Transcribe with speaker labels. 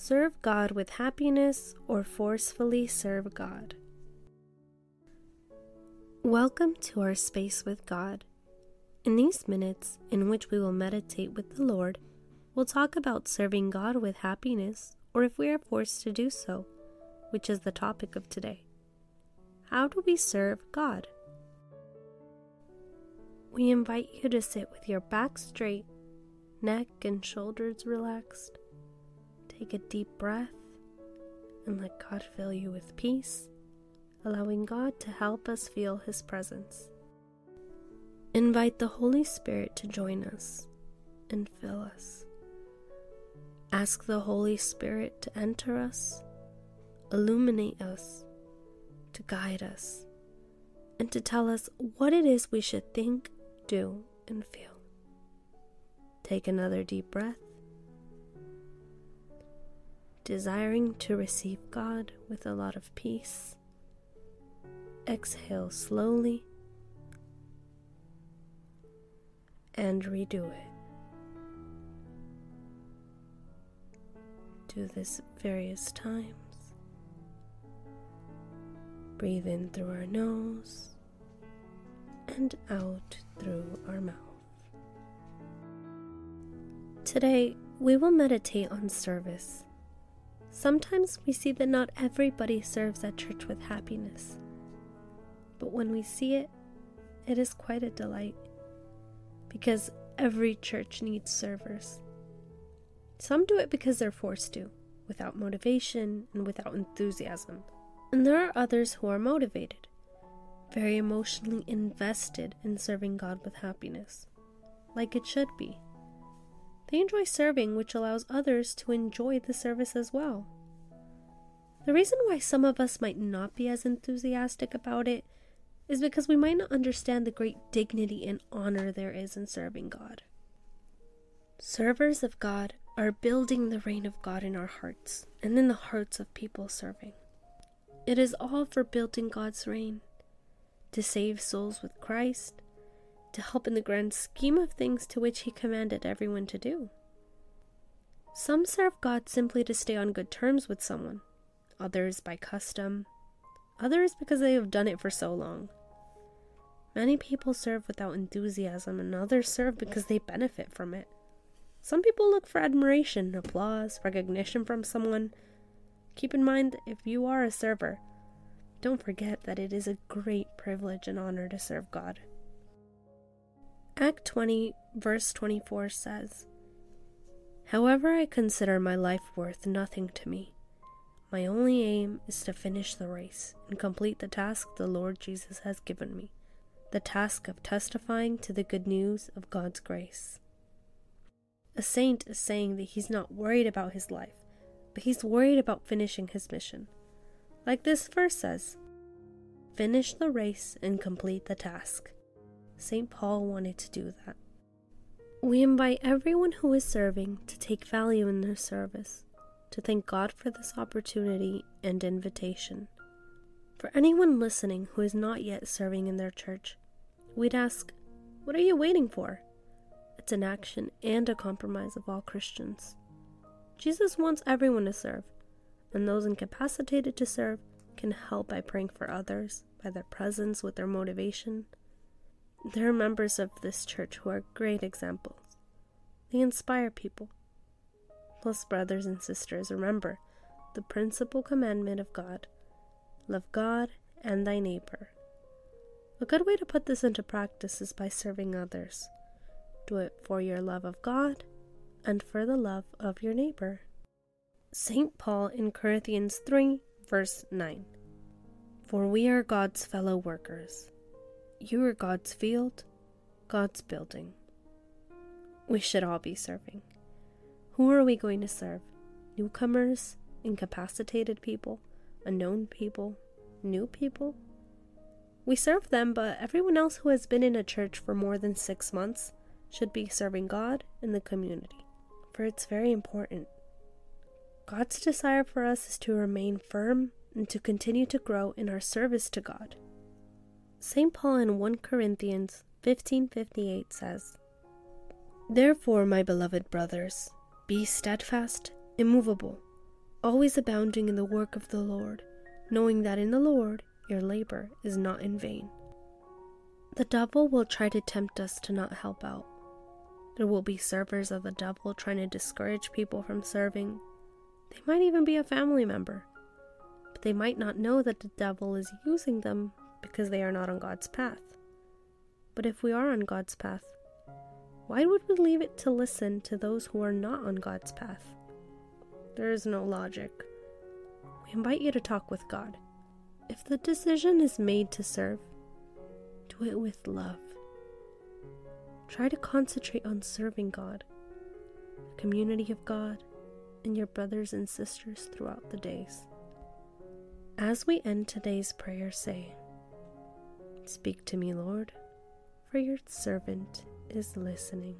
Speaker 1: Serve God with happiness or forcefully serve God. Welcome to our space with God. In these minutes, in which we will meditate with the Lord, we'll talk about serving God with happiness or if we are forced to do so, which is the topic of today. How do we serve God? We invite you to sit with your back straight, neck and shoulders relaxed Take a deep breath and let God fill you with peace, allowing God to help us feel His presence. Invite the Holy Spirit to join us and fill us. Ask the Holy Spirit to enter us, illuminate us, to guide us, and to tell us what it is we should think, do, and feel. Take another deep breath desiring to receive God with a lot of peace. Exhale slowly and redo it. Do this various times. Breathe in through our nose and out through our mouth. Today, we will meditate on service Sometimes we see that not everybody serves at church with happiness, but when we see it, it is quite a delight because every church needs servers. Some do it because they're forced to, without motivation and without enthusiasm. And there are others who are motivated, very emotionally invested in serving God with happiness, like it should be. They enjoy serving, which allows others to enjoy the service as well. The reason why some of us might not be as enthusiastic about it is because we might not understand the great dignity and honor there is in serving God. Servers of God are building the reign of God in our hearts and in the hearts of people serving. It is all for building God's reign, to save souls with Christ, to help in the grand scheme of things to which He commanded everyone to do. Some serve God simply to stay on good terms with someone, others by custom, others because they have done it for so long. Many people serve without enthusiasm, and others serve because they benefit from it. Some people look for admiration, applause, recognition from someone. Keep in mind, if you are a server, don't forget that it is a great privilege and honor to serve God. Act 20, verse 24 says, However, I consider my life worth nothing to me. My only aim is to finish the race and complete the task the Lord Jesus has given me the task of testifying to the good news of God's grace. A saint is saying that he's not worried about his life, but he's worried about finishing his mission. Like this verse says Finish the race and complete the task. St. Paul wanted to do that. We invite everyone who is serving to take value in their service, to thank God for this opportunity and invitation. For anyone listening who is not yet serving in their church, we'd ask, What are you waiting for? It's an action and a compromise of all Christians. Jesus wants everyone to serve, and those incapacitated to serve can help by praying for others, by their presence with their motivation, there are members of this church who are great examples. They inspire people. Plus, brothers and sisters, remember the principal commandment of God love God and thy neighbor. A good way to put this into practice is by serving others. Do it for your love of God and for the love of your neighbor. St. Paul in Corinthians 3, verse 9 For we are God's fellow workers. You are God's field, God's building. We should all be serving. Who are we going to serve? Newcomers, incapacitated people, unknown people, new people? We serve them, but everyone else who has been in a church for more than six months should be serving God and the community, for it's very important. God's desire for us is to remain firm and to continue to grow in our service to God. St. Paul in 1 Corinthians 15:58 says, Therefore, my beloved brothers, be steadfast, immovable, always abounding in the work of the Lord, knowing that in the Lord your labor is not in vain. The devil will try to tempt us to not help out. There will be servers of the devil trying to discourage people from serving. They might even be a family member, but they might not know that the devil is using them because they are not on God's path. But if we are on God's path, why would we leave it to listen to those who are not on God's path? There is no logic. We invite you to talk with God. If the decision is made to serve, do it with love. Try to concentrate on serving God, the community of God, and your brothers and sisters throughout the days. As we end today's prayer, say, Speak to me, Lord, for your servant is listening.